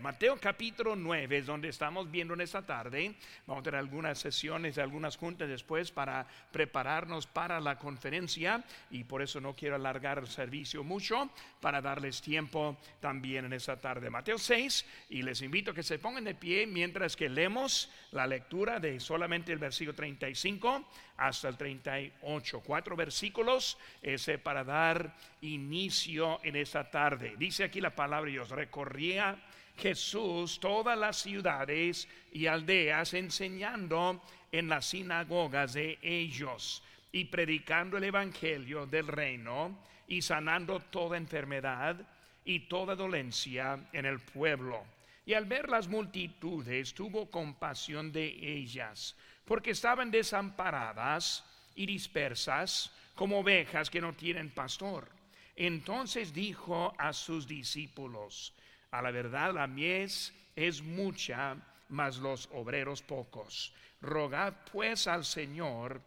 Mateo capítulo 9 es donde estamos viendo en esta tarde. Vamos a tener algunas sesiones, algunas juntas después para prepararnos para la conferencia y por eso no quiero alargar el servicio mucho para darles tiempo también en esta tarde. Mateo 6 y les invito a que se pongan de pie mientras que leemos la lectura de solamente el versículo 35 hasta el 38. Cuatro versículos ese para dar inicio en esta tarde. Dice aquí la palabra Dios, recorría Jesús todas las ciudades y aldeas enseñando en las sinagogas de ellos y predicando el evangelio del reino y sanando toda enfermedad y toda dolencia en el pueblo. Y al ver las multitudes tuvo compasión de ellas, porque estaban desamparadas y dispersas como ovejas que no tienen pastor. Entonces dijo a sus discípulos, a la verdad, la mies es mucha, mas los obreros pocos. Rogad pues al Señor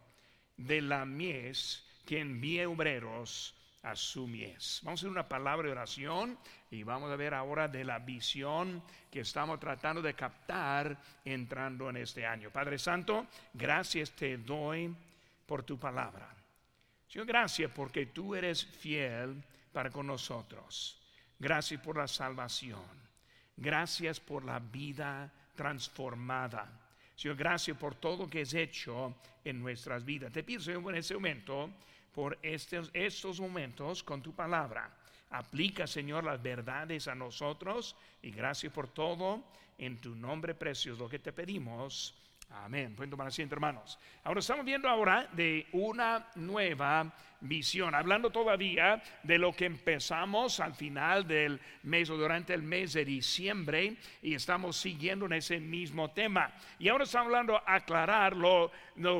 de la mies que envíe obreros a su mies. Vamos a hacer una palabra de oración y vamos a ver ahora de la visión que estamos tratando de captar entrando en este año. Padre Santo, gracias te doy por tu palabra. Señor, gracias porque tú eres fiel para con nosotros. Gracias por la salvación. Gracias por la vida transformada. Señor, gracias por todo que has hecho en nuestras vidas. Te pido, Señor, en este momento, por estos momentos con tu palabra. Aplica, Señor, las verdades a nosotros y gracias por todo. En tu nombre precioso, lo que te pedimos. Amén. Pueden tomar asiento, hermanos. Ahora estamos viendo ahora de una nueva visión, hablando todavía de lo que empezamos al final del mes o durante el mes de diciembre y estamos siguiendo en ese mismo tema. Y ahora estamos hablando aclarar lo,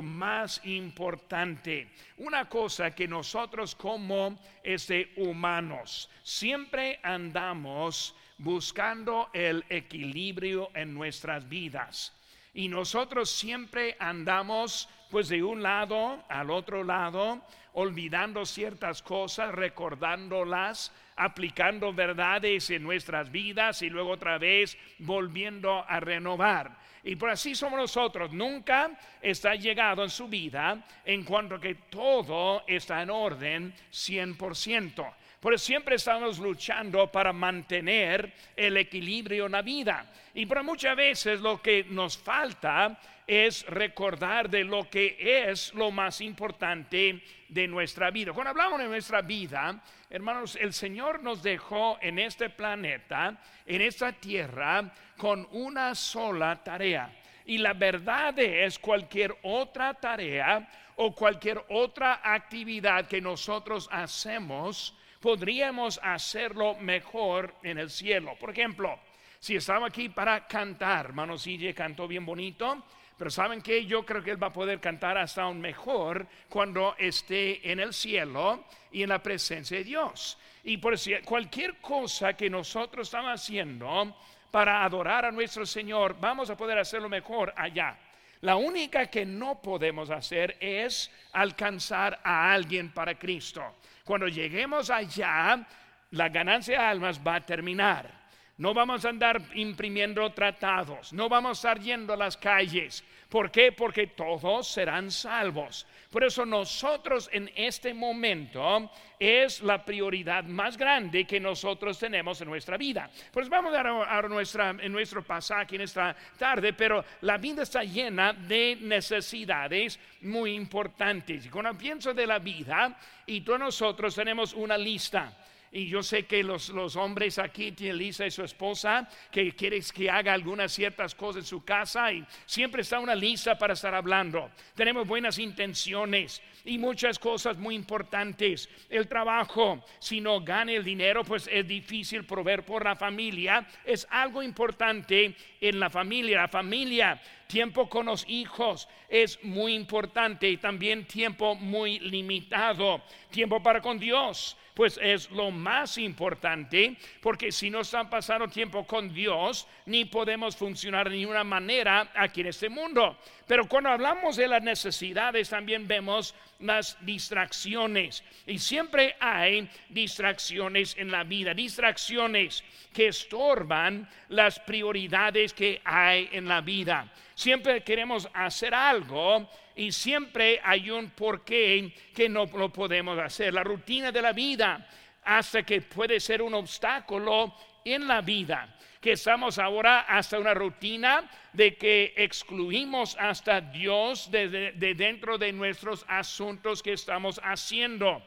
más importante. Una cosa que nosotros como este humanos siempre andamos buscando el equilibrio en nuestras vidas. Y nosotros siempre andamos pues de un lado al otro lado, olvidando ciertas cosas, recordándolas, aplicando verdades en nuestras vidas y luego otra vez volviendo a renovar. Y por así somos nosotros. Nunca está llegado en su vida en cuanto que todo está en orden 100%. Por eso siempre estamos luchando para mantener el equilibrio en la vida. Y por muchas veces lo que nos falta es recordar de lo que es lo más importante de nuestra vida. Cuando hablamos de nuestra vida, hermanos, el Señor nos dejó en este planeta, en esta tierra, con una sola tarea. Y la verdad es cualquier otra tarea o cualquier otra actividad que nosotros hacemos, podríamos hacerlo mejor en el cielo. Por ejemplo, si estaba aquí para cantar, hermano CJ cantó bien bonito, pero ¿saben que Yo creo que él va a poder cantar hasta aún mejor cuando esté en el cielo y en la presencia de Dios. Y por cualquier cosa que nosotros estamos haciendo para adorar a nuestro Señor, vamos a poder hacerlo mejor allá. La única que no podemos hacer es alcanzar a alguien para Cristo. Cuando lleguemos allá, la ganancia de almas va a terminar. No vamos a andar imprimiendo tratados, no vamos a estar yendo a las calles. ¿Por qué? Porque todos serán salvos. Por eso nosotros en este momento es la prioridad más grande que nosotros tenemos en nuestra vida. Pues vamos a dar nuestra, nuestro pasaje en esta tarde, pero la vida está llena de necesidades muy importantes. Y cuando pienso de la vida, y todos nosotros tenemos una lista. Y yo sé que los, hombres aquí tienen Lisa y su esposa que quieren que haga algunas ciertas cosas en su casa y siempre está una lista para estar hablando. Tenemos buenas intenciones y muchas cosas muy importantes. El trabajo, si no gana el dinero, pues es difícil proveer por la familia. Es algo importante en la familia. La familia Tiempo con los hijos es muy importante y también tiempo muy limitado. Tiempo para con Dios pues es lo más importante, porque si no están pasando tiempo con Dios, ni podemos funcionar de ninguna manera aquí en este mundo. Pero cuando hablamos de las necesidades, también vemos las distracciones. Y siempre hay distracciones en la vida, distracciones que estorban las prioridades que hay en la vida. Siempre queremos hacer algo y siempre hay un porqué que no lo podemos hacer. La rutina de la vida hasta que puede ser un obstáculo en la vida. Que estamos ahora hasta una rutina de que excluimos hasta Dios de, de dentro de nuestros asuntos que estamos haciendo.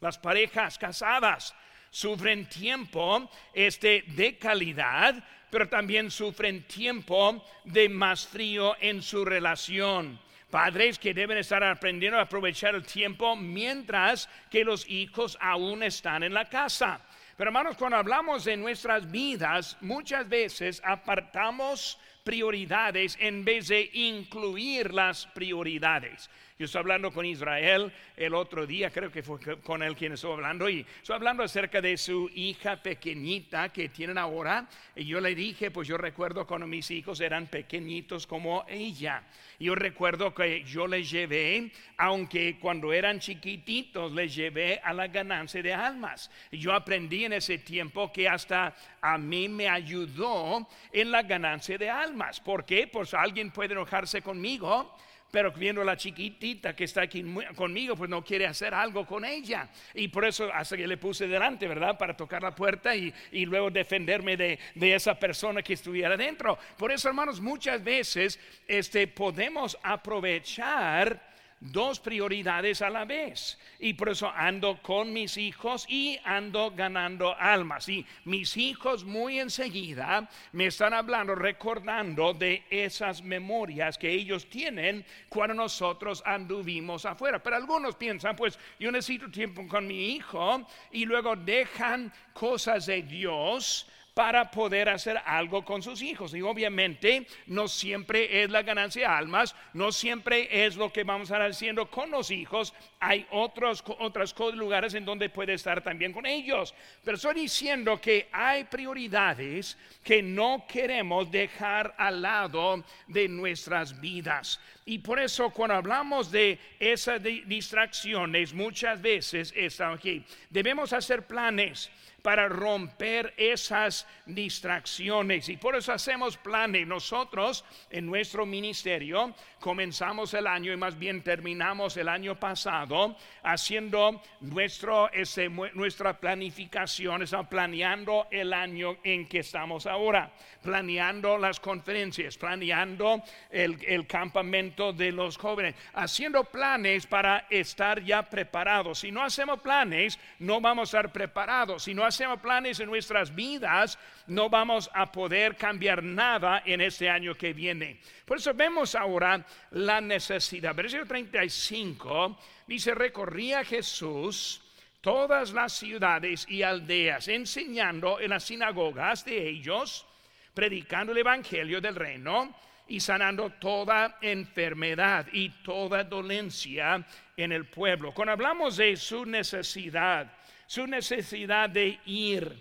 Las parejas casadas sufren tiempo este, de calidad, pero también sufren tiempo de más frío en su relación. Padres que deben estar aprendiendo a aprovechar el tiempo mientras que los hijos aún están en la casa. Pero hermanos, cuando hablamos de nuestras vidas, muchas veces apartamos prioridades en vez de incluir las prioridades. Yo estoy hablando con Israel el otro día, creo que fue con él quien estuvo hablando, y estoy hablando acerca de su hija pequeñita que tienen ahora. Y yo le dije, pues yo recuerdo cuando mis hijos eran pequeñitos como ella. Yo recuerdo que yo les llevé, aunque cuando eran chiquititos, les llevé a la ganancia de almas. Yo aprendí en ese tiempo que hasta a mí me ayudó en la ganancia de almas. ¿Por qué? Pues alguien puede enojarse conmigo pero viendo a la chiquitita que está aquí conmigo, pues no quiere hacer algo con ella. Y por eso hasta que le puse delante, ¿verdad? Para tocar la puerta y, luego defenderme de, de, esa persona que estuviera dentro. Por eso, hermanos, muchas veces este, podemos aprovechar dos prioridades a la vez. Y por eso ando con mis hijos y ando ganando almas. Y mis hijos muy enseguida me están hablando, recordando de esas memorias que ellos tienen cuando nosotros anduvimos afuera. Pero algunos piensan, pues yo necesito tiempo con mi hijo y luego dejan cosas de Dios para poder hacer algo con sus hijos. Y obviamente no siempre es la ganancia de almas, no siempre es lo que vamos a estar haciendo con los hijos. Hay otros otros lugares en donde puede estar también con ellos. Pero estoy diciendo que hay prioridades que no queremos dejar al lado de nuestras vidas. Y por eso cuando hablamos de esas distracciones, muchas veces están aquí. Debemos hacer planes para romper esas distracciones. Y por eso hacemos planes. Nosotros en nuestro ministerio comenzamos el año y más bien terminamos el año pasado haciendo nuestro, ese, nuestra planificación, está planeando el año en que estamos ahora, planeando las conferencias, planeando el, el campamento de los jóvenes, haciendo planes para estar ya preparados. Si no hacemos planes, no vamos a estar preparados. Si no hacemos planes en nuestras vidas, no vamos a poder cambiar nada en este año que viene. Por eso vemos ahora la necesidad. Versículo 35 dice, recorría Jesús todas las ciudades y aldeas, enseñando en las sinagogas de ellos, predicando el Evangelio del reino y sanando toda enfermedad y toda dolencia en el pueblo. Cuando hablamos de su necesidad, su necesidad de ir,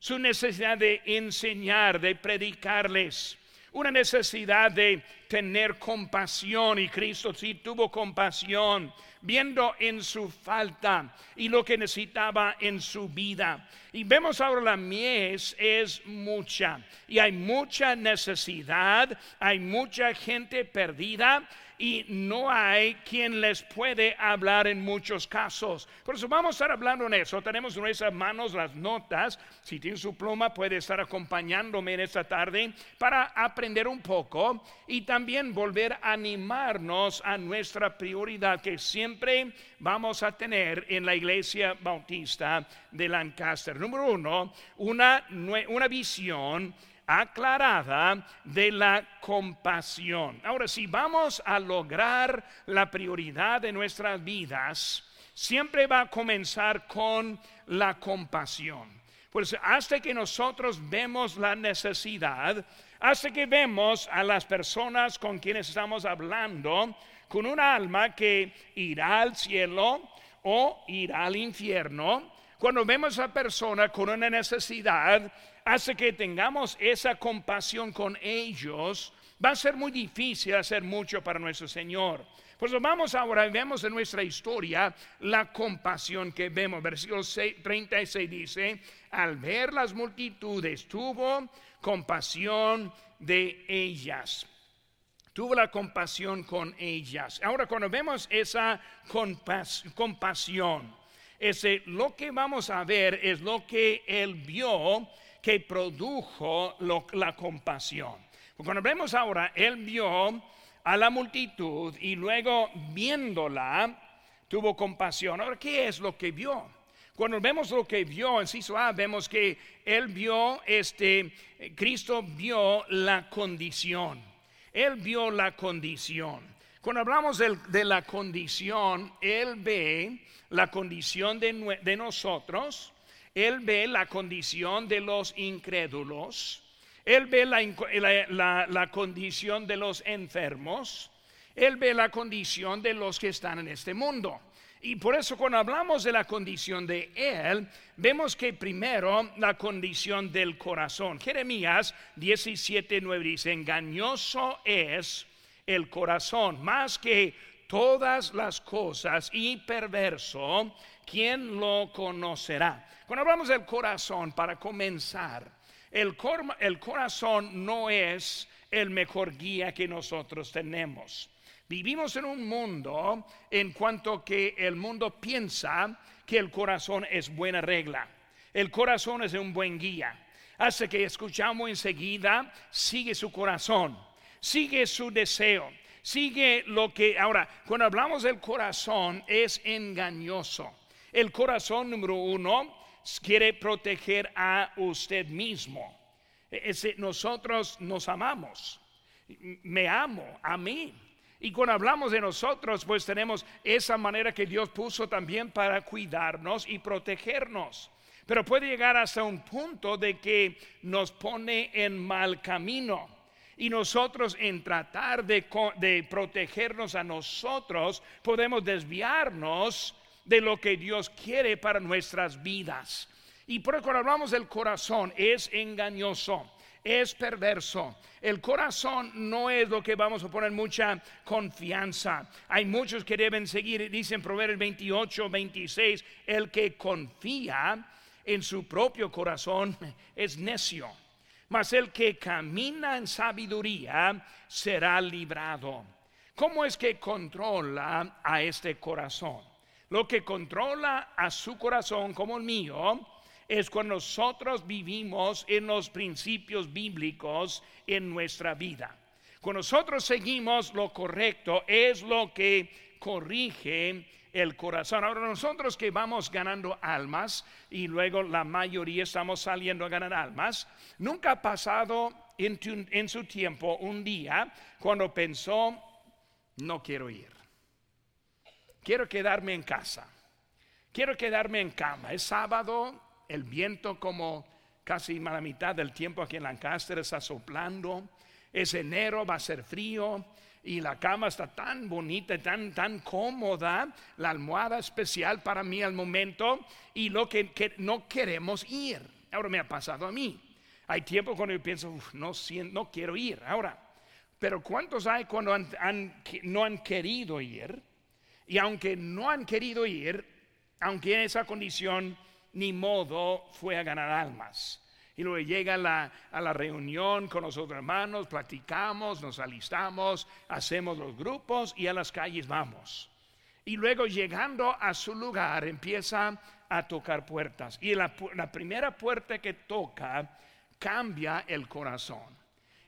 su necesidad de enseñar, de predicarles, una necesidad de tener compasión y Cristo sí tuvo compasión, viendo en su falta y lo que necesitaba en su vida. Y vemos ahora la mies es mucha y hay mucha necesidad, hay mucha gente perdida y no hay quien les puede hablar en muchos casos. Por eso vamos a estar hablando en eso. Tenemos en nuestras manos las notas. Si tiene su pluma puede estar acompañándome en esta tarde para aprender un poco y también volver a animarnos a nuestra prioridad que siempre vamos a tener en la iglesia bautista de Lancaster. Número uno, una, una visión aclarada de la compasión. Ahora, si vamos a lograr la prioridad de nuestras vidas, siempre va a comenzar con la compasión. Pues hasta que nosotros vemos la necesidad, hace que vemos a las personas con quienes estamos hablando con un alma que irá al cielo o irá al infierno. Cuando vemos a persona con una necesidad, hace que tengamos esa compasión con ellos. Va a ser muy difícil hacer mucho para nuestro Señor. Pues vamos ahora y vemos en nuestra historia la compasión que vemos. Versículo 36 dice, al ver las multitudes, tuvo compasión de ellas tuvo la compasión con ellas. Ahora, cuando vemos esa compasión, ese, lo que vamos a ver es lo que él vio que produjo la compasión. Cuando vemos ahora, él vio a la multitud y luego viéndola, tuvo compasión. Ahora, ¿qué es lo que vio? Cuando vemos lo que vio en Ciso A, vemos que él vio, este, Cristo vio la condición. Él vio la condición. Cuando hablamos de, la condición, Él ve la condición de, nosotros, Él ve la condición de los incrédulos, Él ve la condición de los enfermos, Él ve la condición de los que están en este mundo. Y por eso cuando hablamos de la condición de Él, vemos que primero la condición del corazón. Jeremías 17:9 dice, engañoso es el corazón, más que todas las cosas y perverso, ¿quién lo conocerá? Cuando hablamos del corazón, para comenzar, el, el corazón no es el mejor guía que nosotros tenemos. Vivimos en un mundo en cuanto que el mundo piensa que el corazón es buena regla. El corazón es un buen guía. Hace que escuchamos enseguida, sigue su corazón, sigue su deseo, sigue lo que... Ahora, cuando hablamos del corazón es engañoso. El corazón número uno quiere proteger a usted mismo. nosotros nos amamos. Me amo a mí. Y cuando hablamos de nosotros, pues tenemos esa manera que Dios puso también para cuidarnos y protegernos. Pero puede llegar hasta un punto de que nos pone en mal camino. Y nosotros en tratar de, protegernos a nosotros, podemos desviarnos de lo que Dios quiere para nuestras vidas. Y por eso cuando hablamos del corazón, es engañoso es perverso. El corazón no es lo que vamos a poner mucha confianza. Hay muchos que deben seguir, dicen Proverbios 28, 26, el que confía en su propio corazón es necio, mas el que camina en sabiduría será librado. ¿Cómo es que controla a este corazón? Lo que controla a su corazón como el mío es cuando nosotros vivimos en los principios bíblicos en nuestra vida. Cuando nosotros seguimos lo correcto es lo que corrige el corazón. Ahora nosotros que vamos ganando almas y luego la mayoría estamos saliendo a ganar almas, nunca ha pasado en, su tiempo un día cuando pensó, no quiero ir, quiero quedarme en casa, quiero quedarme en cama, es sábado, el viento como casi la mitad del tiempo aquí en Lancaster está soplando. Es enero, va a ser frío y la cama está tan bonita, tan, tan cómoda, la almohada especial para mí al momento y lo que, no queremos ir. Ahora me ha pasado a mí. Hay tiempo cuando yo pienso, no, no quiero ir. Ahora, pero ¿cuántos hay cuando no han querido ir? Y aunque no han querido ir, aunque en esa condición ni modo fue a ganar almas. Y luego llega a la reunión con los hermanos, platicamos, nos alistamos, hacemos los grupos y a las calles vamos. Y luego llegando a su lugar empieza a tocar puertas. Y la, la primera puerta que toca cambia el corazón.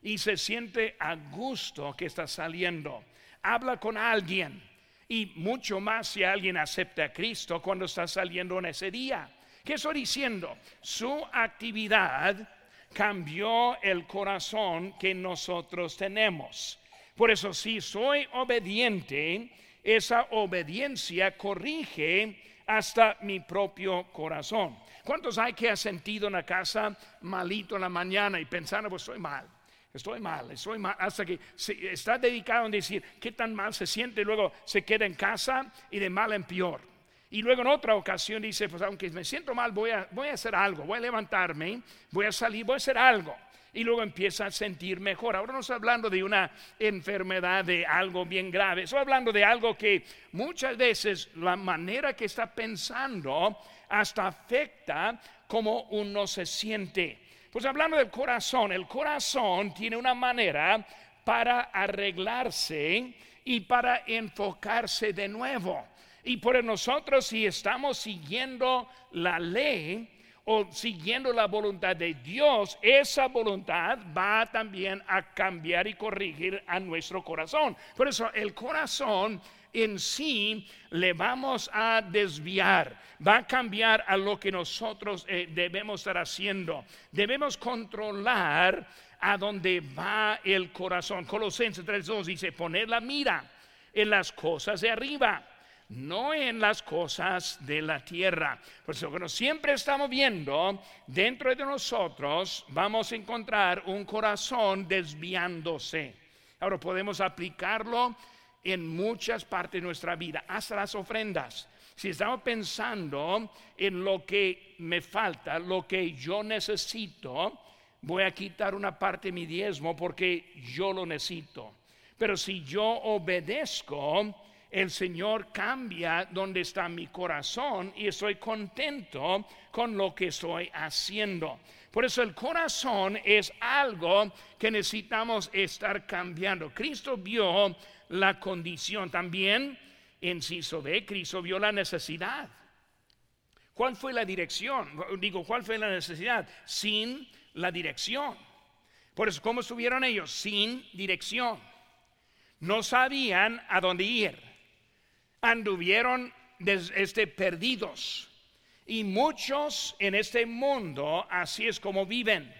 Y se siente a gusto que está saliendo. Habla con alguien. Y mucho más si alguien acepta a Cristo cuando está saliendo en ese día ¿Qué estoy diciendo? Su actividad cambió el corazón que nosotros tenemos. Por eso si soy obediente, esa obediencia corrige hasta mi propio corazón. ¿Cuántos hay que ha sentido en la casa malito en la mañana y pensando, pues estoy mal? Estoy mal, estoy mal, hasta que está dedicado en decir qué tan mal se siente, y luego se queda en casa y de mal en peor. Y luego en otra ocasión dice, pues aunque me siento mal, voy a, voy a hacer algo, voy a levantarme, voy a salir, voy a hacer algo. Y luego empieza a sentir mejor. Ahora no estoy hablando de una enfermedad, de algo bien grave. Estoy hablando de algo que muchas veces la manera que está pensando hasta afecta cómo uno se siente. Pues hablando del corazón, el corazón tiene una manera para arreglarse y para enfocarse de nuevo. Y por nosotros si estamos siguiendo la ley o siguiendo la voluntad de Dios, esa voluntad va también a cambiar y corregir a nuestro corazón. Por eso el corazón en sí le vamos a desviar, va a cambiar a lo que nosotros eh, debemos estar haciendo. Debemos controlar a dónde va el corazón. Colosenses 3.2 dice, poner la mira en las cosas de arriba, no en las cosas de la tierra. Por eso, cuando siempre estamos viendo dentro de nosotros, vamos a encontrar un corazón desviándose. Ahora podemos aplicarlo en muchas partes de nuestra vida, hasta las ofrendas. Si estamos pensando en lo que me falta, lo que yo necesito, voy a quitar una parte de mi diezmo porque yo lo necesito. Pero si yo obedezco, el Señor cambia donde está mi corazón y estoy contento con lo que estoy haciendo. Por eso el corazón es algo que necesitamos estar cambiando. Cristo vio la condición. También, inciso B, Cristo vio la necesidad. ¿Cuál fue la dirección? Digo, ¿cuál fue la necesidad? Sin la dirección. Por eso, ¿cómo estuvieron ellos? Sin dirección. No sabían a dónde ir. Anduvieron este, perdidos. Y muchos en este mundo así es como viven,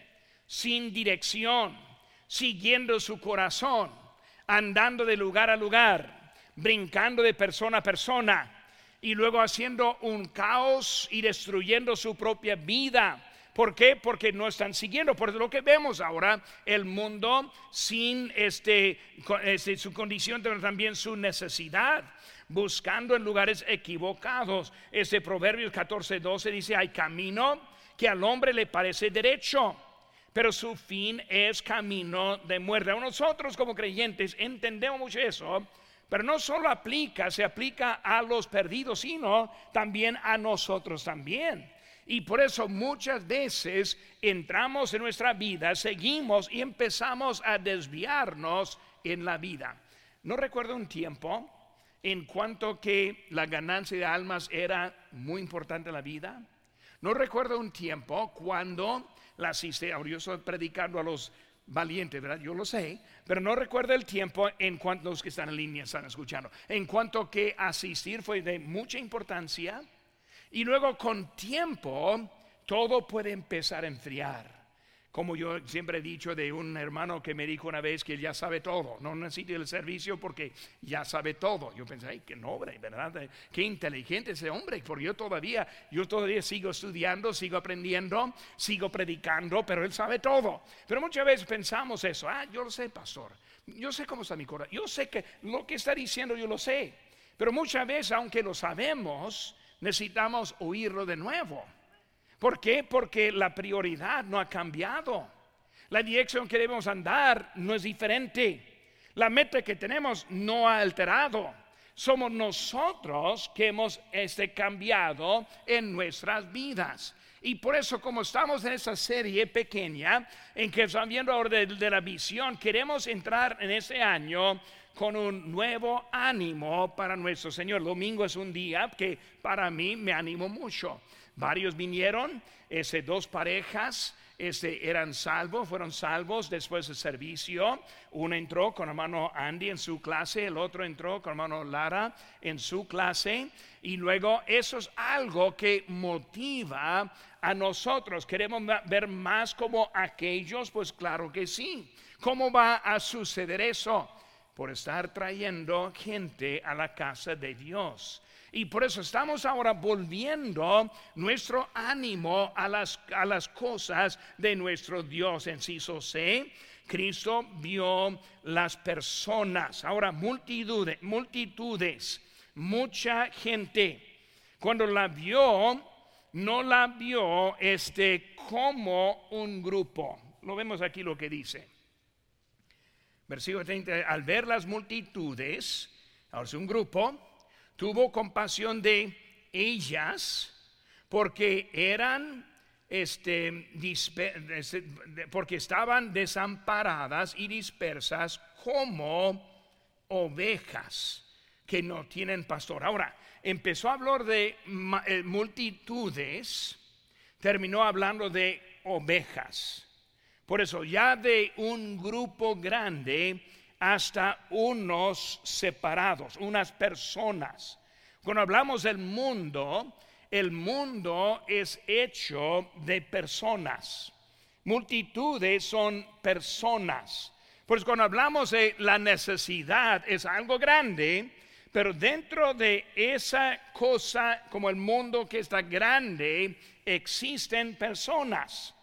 sin dirección, siguiendo su corazón andando de lugar a lugar, brincando de persona a persona y luego haciendo un caos y destruyendo su propia vida. ¿Por qué? Porque no están siguiendo. Por lo que vemos ahora, el mundo sin este, este su condición, pero también su necesidad, buscando en lugares equivocados. Ese Proverbios 14, 12 dice, hay camino que al hombre le parece derecho pero su fin es camino de muerte. Nosotros como creyentes entendemos mucho eso, pero no solo aplica, se aplica a los perdidos, sino también a nosotros también. Y por eso muchas veces entramos en nuestra vida, seguimos y empezamos a desviarnos en la vida. No recuerdo un tiempo en cuanto que la ganancia de almas era muy importante en la vida. No recuerdo un tiempo cuando la. Ahora yo estoy predicando a los valientes, ¿verdad? Yo lo sé, pero no recuerdo el tiempo en cuanto los que están en línea están escuchando. En cuanto que asistir fue de mucha importancia y luego con tiempo todo puede empezar a enfriar como yo siempre he dicho de un hermano que me dijo una vez que ya sabe todo, no necesita el servicio porque ya sabe todo. Yo pensé, ay, qué noble, ¿verdad? Qué inteligente ese hombre, porque yo todavía, yo todavía sigo estudiando, sigo aprendiendo, sigo predicando, pero él sabe todo. Pero muchas veces pensamos eso, ah, yo lo sé, pastor, yo sé cómo está mi corazón, yo sé que lo que está diciendo yo lo sé, pero muchas veces, aunque lo sabemos, necesitamos oírlo de nuevo. ¿Por qué? Porque la prioridad no ha cambiado. La dirección que debemos andar no es diferente. La meta que tenemos no ha alterado. Somos nosotros que hemos este, cambiado en nuestras vidas. Y por eso, como estamos en esa serie pequeña, en que estamos viendo ahora de, de la visión, queremos entrar en ese año con un nuevo ánimo para nuestro Señor. Domingo es un día que para mí me animo mucho. Varios vinieron, ese, dos parejas ese, eran salvos, fueron salvos después del servicio. Uno entró con hermano Andy en su clase, el otro entró con hermano Lara en su clase. Y luego eso es algo que motiva a nosotros. ¿Queremos ver más como aquellos? Pues claro que sí. ¿Cómo va a suceder eso? por estar trayendo gente a la casa de Dios. Y por eso estamos ahora volviendo nuestro ánimo a las, a las cosas de nuestro Dios. En Ciso C, Cristo vio las personas, ahora multitudes, multitudes, mucha gente. Cuando la vio, no la vio este como un grupo. Lo vemos aquí lo que dice. Versículo 30, al ver las multitudes, ahora es un grupo, tuvo compasión de ellas porque eran este, porque estaban desamparadas y dispersas como ovejas que no tienen pastor. Ahora, empezó a hablar de eh, multitudes, terminó hablando de ovejas. Por eso, ya de un grupo grande hasta unos separados, unas personas. Cuando hablamos del mundo, el mundo es hecho de personas. Multitudes son personas. Pues cuando hablamos de la necesidad es algo grande, pero dentro de esa cosa como el mundo que está grande existen personas.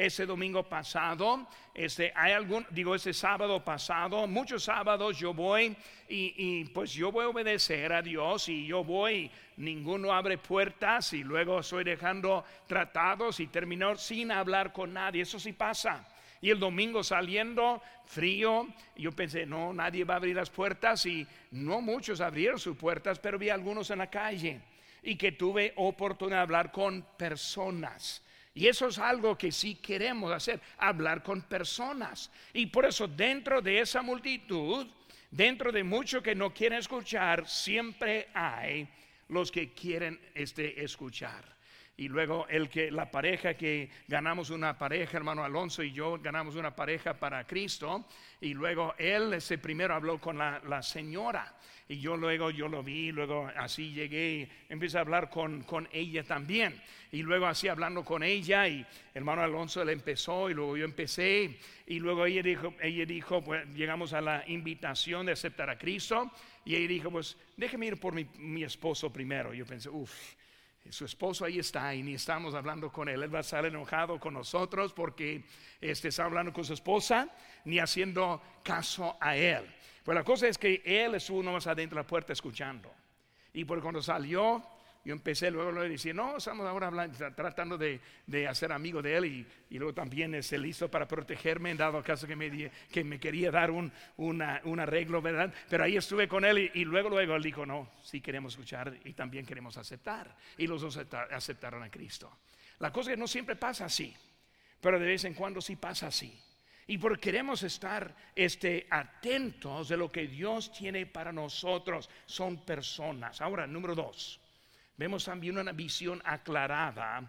Ese domingo pasado, este, hay algún, digo, ese sábado pasado, muchos sábados yo voy y, y, pues yo voy a obedecer a Dios y yo voy, ninguno abre puertas y luego estoy dejando tratados y termino sin hablar con nadie. Eso sí pasa. Y el domingo saliendo frío, yo pensé, no, nadie va a abrir las puertas y no muchos abrieron sus puertas, pero vi algunos en la calle y que tuve oportunidad de hablar con personas. Y eso es algo que sí queremos hacer, hablar con personas. Y por eso dentro de esa multitud, dentro de muchos que no quieren escuchar, siempre hay los que quieren este, escuchar. Y luego el que la pareja que ganamos una pareja, hermano Alonso y yo ganamos una pareja para Cristo. Y luego él ese primero habló con la, la señora y yo luego yo lo vi, luego así llegué empecé a hablar con, con ella también. Y luego así hablando con ella y hermano Alonso le empezó y luego yo empecé y luego ella dijo, ella dijo, pues llegamos a la invitación de aceptar a Cristo y ella dijo, pues déjeme ir por mi, mi esposo primero. Yo pensé, uff, su esposo ahí está y ni estamos hablando con él. Él va a estar enojado con nosotros porque este, está hablando con su esposa ni haciendo caso a él. Pues la cosa es que él estuvo más adentro de la puerta escuchando. Y por cuando salió, yo empecé luego a decir, no, estamos ahora tratando de, de hacer amigo de él y, y, luego también es listo para protegerme dado caso que me, que me quería dar un, una, un, arreglo, ¿verdad? Pero ahí estuve con él y, y, luego, luego él dijo, no, sí queremos escuchar y también queremos aceptar. Y los dos aceptaron a Cristo. La cosa es que no siempre pasa así, pero de vez en cuando sí pasa así. Y porque queremos estar este, atentos de lo que Dios tiene para nosotros, son personas. Ahora, número dos, vemos también una visión aclarada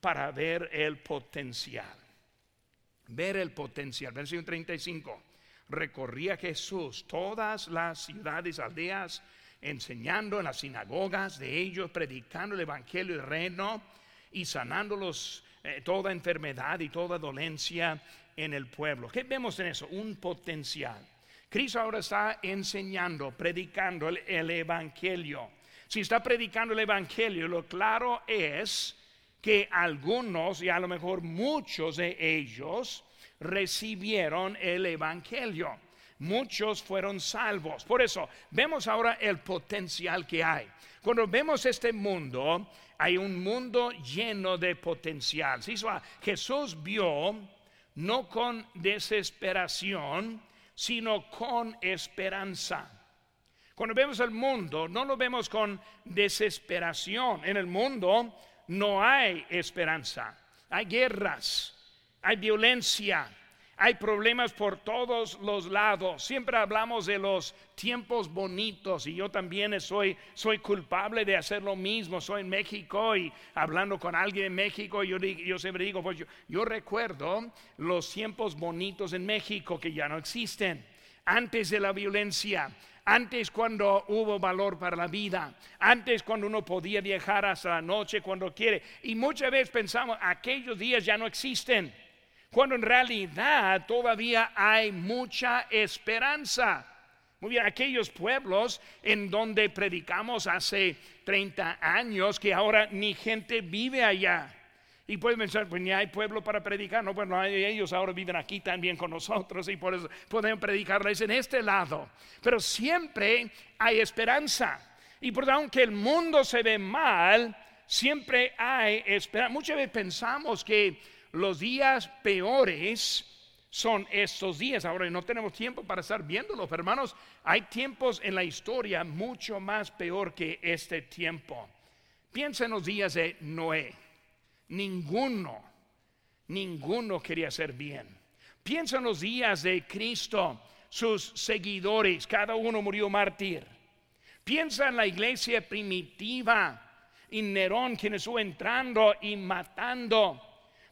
para ver el potencial. Ver el potencial. Versículo 35. Recorría Jesús todas las ciudades, aldeas, enseñando en las sinagogas de ellos, predicando el evangelio del reino y sanándolos eh, toda enfermedad y toda dolencia en el pueblo. ¿Qué vemos en eso? Un potencial. Cristo ahora está enseñando, predicando el, Evangelio. Si está predicando el Evangelio, lo claro es que algunos y a lo mejor muchos de ellos recibieron el Evangelio. Muchos fueron salvos. Por eso vemos ahora el potencial que hay. Cuando vemos este mundo, hay un mundo lleno de potencial. Jesús vio no con desesperación, sino con esperanza. Cuando vemos el mundo, no lo vemos con desesperación. En el mundo no hay esperanza. Hay guerras, hay violencia, hay problemas por todos los lados. Siempre hablamos de los tiempos bonitos y yo también soy, soy culpable de hacer lo mismo. Soy en México y hablando con alguien en México, yo, siempre digo, pues yo, yo recuerdo los tiempos bonitos en México que ya no existen. Antes de la violencia, antes cuando hubo valor para la vida, antes cuando uno podía viajar hasta la noche cuando quiere. Y muchas veces pensamos, aquellos días ya no existen cuando en realidad todavía hay mucha esperanza. Muy bien, aquellos pueblos en donde predicamos hace 30 años que ahora ni gente vive allá. Y pueden pensar, pues ni hay pueblo para predicar. No, bueno, ellos ahora viven aquí también con nosotros y por eso podemos predicarles en este lado. Pero siempre hay esperanza. Y por aunque el mundo se ve mal, siempre hay esperanza. Muchas veces pensamos que los días peores son estos días. Ahora no tenemos tiempo para estar viéndolos, hermanos. Hay tiempos en la historia mucho más peor que este tiempo. Piensa en los días de Noé ninguno, ninguno quería hacer bien. Piensa en los días de Cristo, sus seguidores, cada uno murió mártir. Piensa en la iglesia primitiva y Nerón quien estuvo entrando y matando.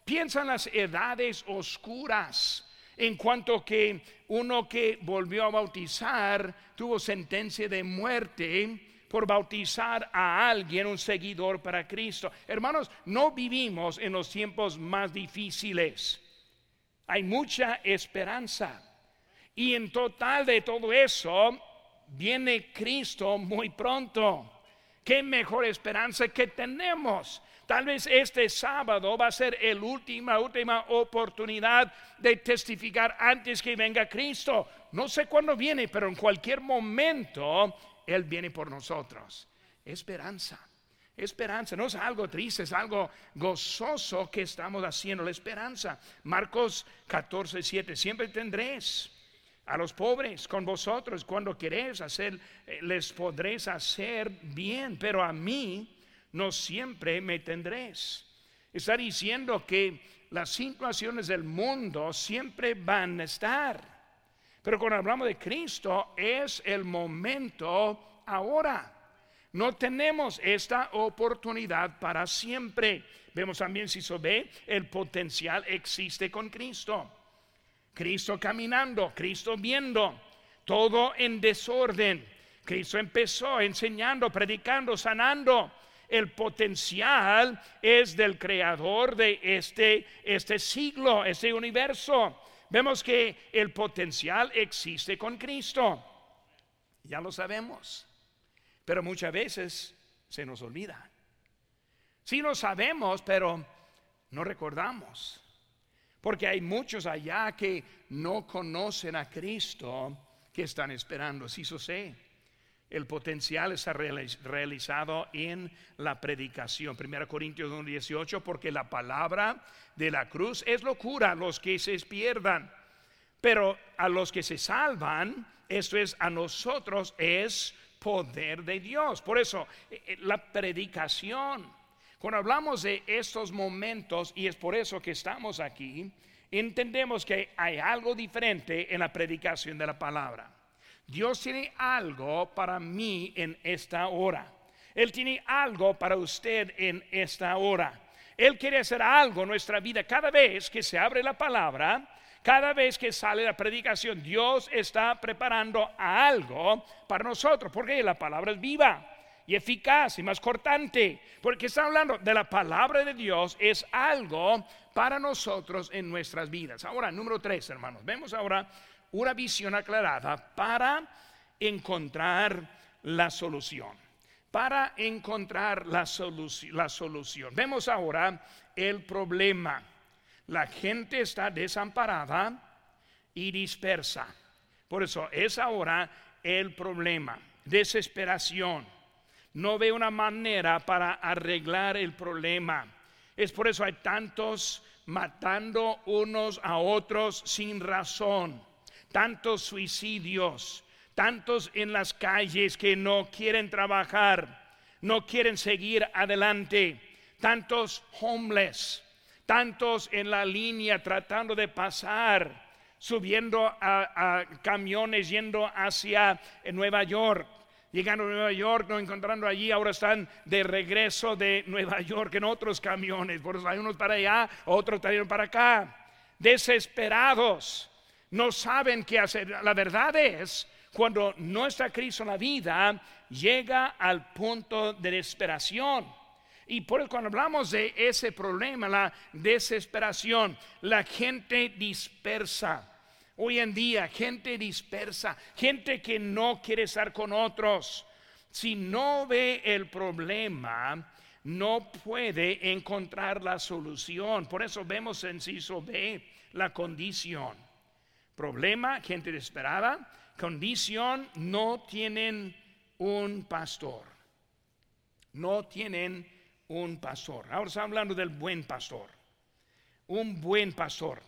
Piensa en las edades oscuras en cuanto que uno que volvió a bautizar tuvo sentencia de muerte por bautizar a alguien, un seguidor para Cristo. Hermanos, no vivimos en los tiempos más difíciles. Hay mucha esperanza. Y en total de todo eso, viene Cristo muy pronto. ¿Qué mejor esperanza que tenemos? Tal vez este sábado va a ser el última, última oportunidad de testificar antes que venga Cristo. No sé cuándo viene, pero en cualquier momento él viene por nosotros. Esperanza. Esperanza, no es algo triste, es algo gozoso que estamos haciendo, la esperanza. Marcos 14, 7, siempre tendréis a los pobres con vosotros cuando queréis hacer, eh, les podréis hacer bien, pero a mí no siempre me tendréis. Está diciendo que las situaciones del mundo siempre van a estar. Pero cuando hablamos de Cristo es el momento ahora. No tenemos esta oportunidad para siempre. Vemos también, si se ve, el potencial existe con Cristo. Cristo caminando, Cristo viendo, todo en desorden. Cristo empezó enseñando, predicando, sanando. El potencial es del creador de este, este siglo, este universo vemos que el potencial existe con Cristo. Ya lo sabemos, pero muchas veces se nos olvida. Sí lo sabemos, pero no recordamos. Porque hay muchos allá que no conocen a Cristo que están esperando. Sí, eso sé. El potencial está realizado en la predicación. 1 Corintios 1.18, porque la palabra de la cruz es locura a los que se pierdan. Pero a los que se salvan, esto es a nosotros, es poder de Dios. Por eso, eh, eh, la predicación, cuando hablamos de estos momentos, y es por eso que estamos aquí, entendemos que hay algo diferente en la predicación de la palabra. Dios tiene algo para mí en esta hora. Él tiene algo para usted en esta hora. Él quiere hacer algo en nuestra vida. Cada vez que se abre la palabra, cada vez que sale la predicación, Dios está preparando algo para nosotros, porque la palabra es viva y eficaz y más cortante, porque está hablando de la palabra de Dios, es algo para nosotros en nuestras vidas. Ahora, número tres, hermanos, vemos ahora una visión aclarada para encontrar la solución. Para encontrar la, la solución. Vemos ahora el problema. La gente está desamparada y dispersa. Por eso es ahora el problema. Desesperación. No ve una manera para arreglar el problema. Es por eso hay tantos matando unos a otros sin razón tantos suicidios, tantos en las calles que no quieren trabajar, no quieren seguir adelante, tantos homeless, tantos en la línea tratando de pasar, subiendo a, camiones yendo hacia Nueva York. Llegando a Nueva York, no encontrando allí, ahora están de regreso de Nueva York en otros camiones. Por hay unos para allá, otros también para acá. Desesperados, no saben qué hacer. La verdad es, cuando no está Cristo en la vida, llega al punto de desesperación. Y por eso cuando hablamos de ese problema, la desesperación, la gente dispersa. Hoy en día, gente dispersa, gente que no quiere estar con otros. Si no ve el problema, no puede encontrar la solución. Por eso vemos en Ciso B la condición. Problema, gente desesperada. Condición, no tienen un pastor. No tienen un pastor. Ahora estamos hablando del buen pastor. Un buen pastor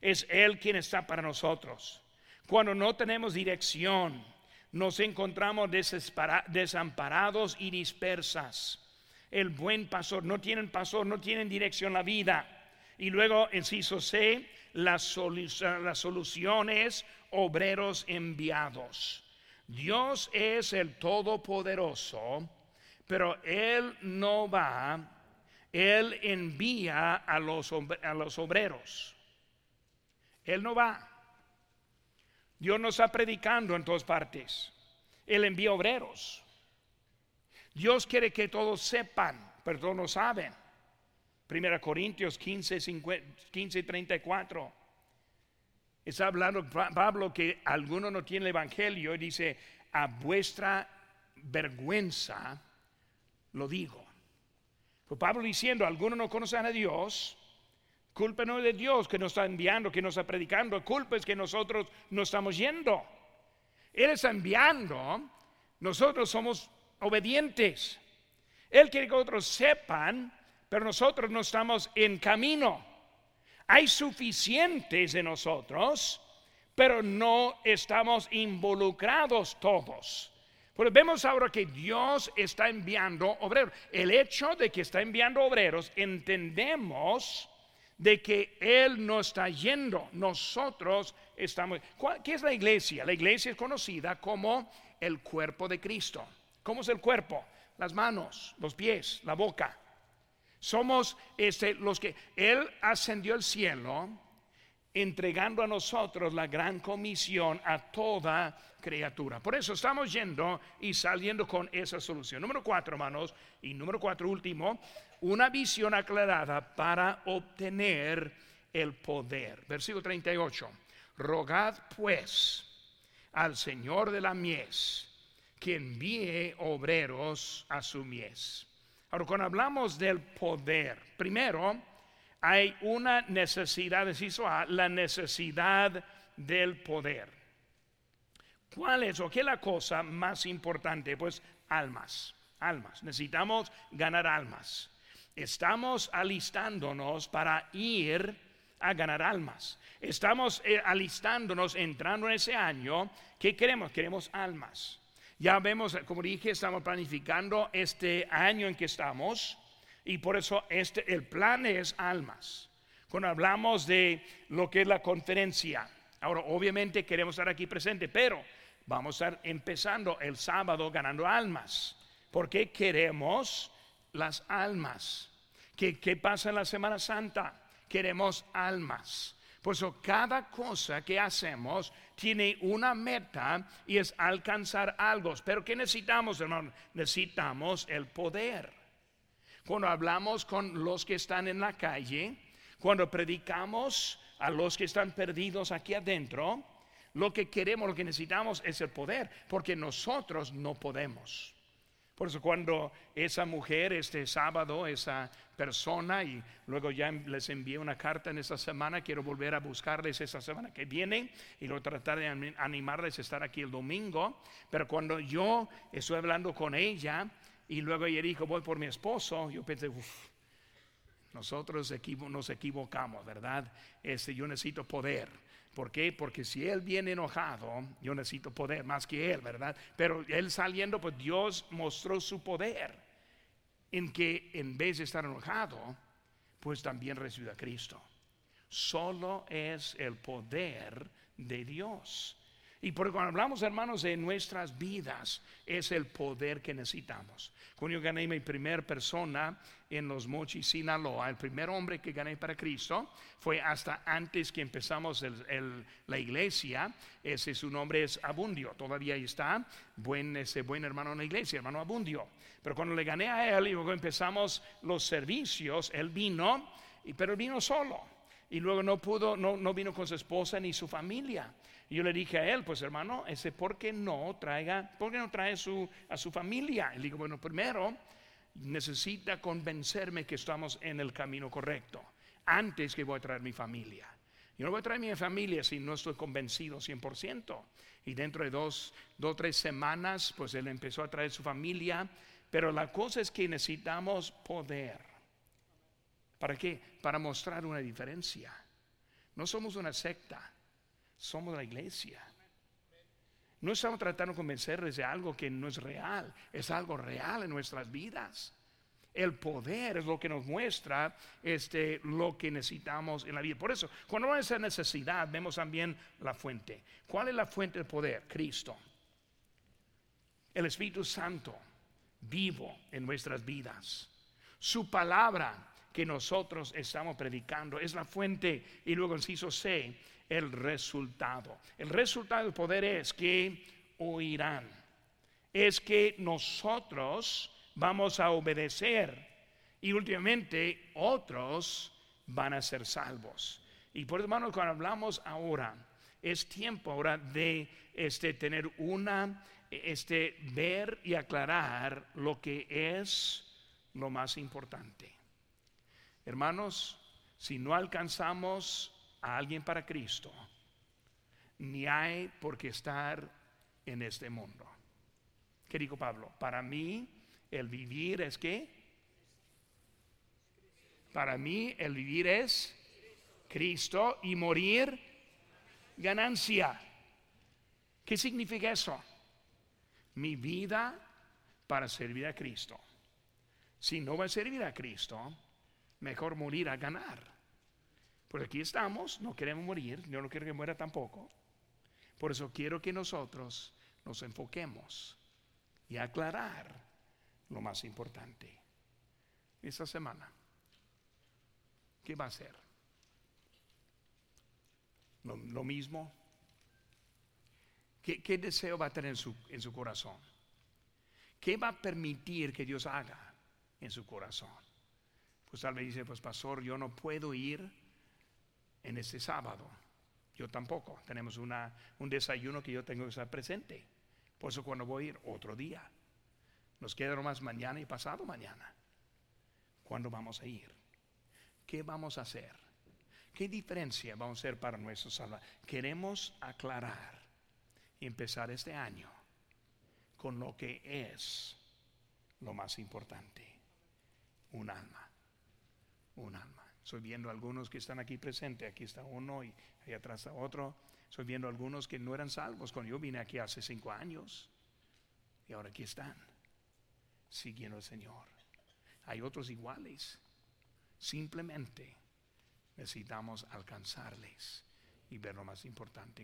es Él quien está para nosotros. Cuando no tenemos dirección, nos encontramos desamparados y dispersas. El buen pastor, no tienen pastor, no tienen dirección la vida. Y luego, inciso C, las, soluciones, obreros enviados. Dios es el Todopoderoso, pero Él no va, Él envía a los, a los obreros. Él no va. Dios no está predicando en todas partes. Él envía obreros. Dios quiere que todos sepan, pero todos no saben. Primera Corintios 15, 15 34. Está hablando Pablo que alguno no tiene el evangelio y dice, a vuestra vergüenza lo digo. Pues Pablo diciendo, algunos no conocen a Dios, culpa no es de Dios que nos está enviando, que nos está predicando, culpa es que nosotros no estamos yendo. Él está enviando, nosotros somos obedientes. Él quiere que otros sepan, pero nosotros no estamos en camino. Hay suficientes de nosotros, pero no estamos involucrados todos. Porque vemos ahora que Dios está enviando obreros. El hecho de que está enviando obreros, entendemos de que Él no está yendo, nosotros estamos. ¿Qué es la iglesia? La iglesia es conocida como el cuerpo de Cristo. ¿Cómo es el cuerpo? Las manos, los pies, la boca. Somos este, los que Él ascendió al cielo, entregando a nosotros la gran comisión a toda criatura. Por eso estamos yendo y saliendo con esa solución. Número cuatro, hermanos, y número cuatro, último, una visión aclarada para obtener el poder. Versículo 38. Rogad pues al Señor de la mies que envíe obreros a su mies. Ahora, cuando hablamos del poder, primero hay una necesidad, deciso A, la necesidad del poder. ¿Cuál es o qué es la cosa más importante? Pues almas, almas. Necesitamos ganar almas. Estamos alistándonos para ir a ganar almas. Estamos eh, alistándonos, entrando en ese año. ¿Qué queremos? Queremos almas. Ya vemos, como dije, estamos planificando este año en que estamos y por eso este, el plan es almas. Cuando hablamos de lo que es la conferencia, ahora obviamente queremos estar aquí presente, pero vamos a estar empezando el sábado ganando almas, porque queremos las almas. ¿Qué, qué pasa en la Semana Santa? Queremos almas. Por eso cada cosa que hacemos tiene una meta y es alcanzar algo. Pero ¿qué necesitamos, hermano? Necesitamos el poder. Cuando hablamos con los que están en la calle, cuando predicamos a los que están perdidos aquí adentro, lo que queremos, lo que necesitamos es el poder, porque nosotros no podemos. Por eso cuando esa mujer este sábado, esa persona, y luego ya les envié una carta en esta semana, quiero volver a buscarles esa semana que viene y lo tratar de animarles a estar aquí el domingo, pero cuando yo estoy hablando con ella y luego ella dijo, voy por mi esposo, yo pensé, uff, nosotros nos equivocamos, ¿verdad? Este, yo necesito poder. ¿Por qué? Porque si él viene enojado, yo necesito poder más que él, ¿verdad? Pero él saliendo, pues Dios mostró su poder en que en vez de estar enojado, pues también recibió a Cristo. Solo es el poder de Dios. Y porque cuando hablamos, hermanos, de nuestras vidas, es el poder que necesitamos. Cuando yo gané mi primer persona en los Mochis, Sinaloa, el primer hombre que gané para Cristo fue hasta antes que empezamos la iglesia. Ese su nombre es Abundio, todavía ahí está, buen, ese buen hermano en la iglesia, hermano Abundio. Pero cuando le gané a él y luego empezamos los servicios, él vino, pero vino solo. y luego no pudo, no, no vino con su esposa ni su familia. Y yo le dije a él, pues hermano, ese por qué no traiga, por qué no trae su, a su familia. Y le digo, bueno, primero necesita convencerme que estamos en el camino correcto, antes que voy a traer mi familia. Yo no voy a traer mi familia si no estoy convencido 100%. Y dentro de dos, dos, tres semanas, pues él empezó a traer su familia. Pero la cosa es que necesitamos poder. ¿Para qué? Para mostrar una diferencia. No somos una secta, somos la iglesia. No estamos tratando de convencerles de algo que no es real, es algo real en nuestras vidas. El poder es lo que nos muestra este, lo que necesitamos en la vida. Por eso, cuando hay esa necesidad, vemos también la fuente. ¿Cuál es la fuente del poder? Cristo. El Espíritu Santo vivo en nuestras vidas. Su palabra que nosotros estamos predicando es la fuente y luego inciso C, el resultado. El resultado del poder es que oirán. Es que nosotros vamos a obedecer y últimamente otros van a ser salvos. Y por hermanos, cuando hablamos ahora, es tiempo ahora de este, tener una, este, ver y aclarar lo que es lo más importante. Hermanos, si no alcanzamos a alguien para Cristo, ni hay por qué estar en este mundo. ¿Qué dijo Pablo? Para mí el vivir es qué? Para mí el vivir es Cristo y morir ganancia. ¿Qué significa eso? Mi vida para servir a Cristo. Si no va a servir a Cristo, mejor morir a ganar. Porque aquí estamos, no queremos morir, yo no quiero que muera tampoco. Por eso quiero que nosotros nos enfoquemos y aclarar lo más importante. Esta semana, ¿qué va a hacer? Lo, mismo. ¿Qué, deseo va a tener en su, en su corazón? ¿Qué va a permitir que Dios haga en su corazón? Pues tal vez dice, pues pastor, yo no puedo ir en este sábado. Yo tampoco. Tenemos una, un desayuno que yo tengo que estar presente. Por eso cuando voy a ir otro día. Nos queda nomás mañana y pasado mañana. ¿Cuándo vamos a ir? ¿Qué vamos a hacer? ¿Qué diferencia vamos a hacer para nuestro Salvador? Queremos aclarar y empezar este año con lo que es lo más importante, un alma, un alma. Estoy viendo algunos que están aquí presentes, aquí está uno y ahí atrás está otro. Estoy viendo algunos que no eran salvos cuando yo vine aquí hace cinco años y ahora aquí están siguiendo al Señor. Hay otros iguales. Simplemente necesitamos alcanzarles y ver lo más importante.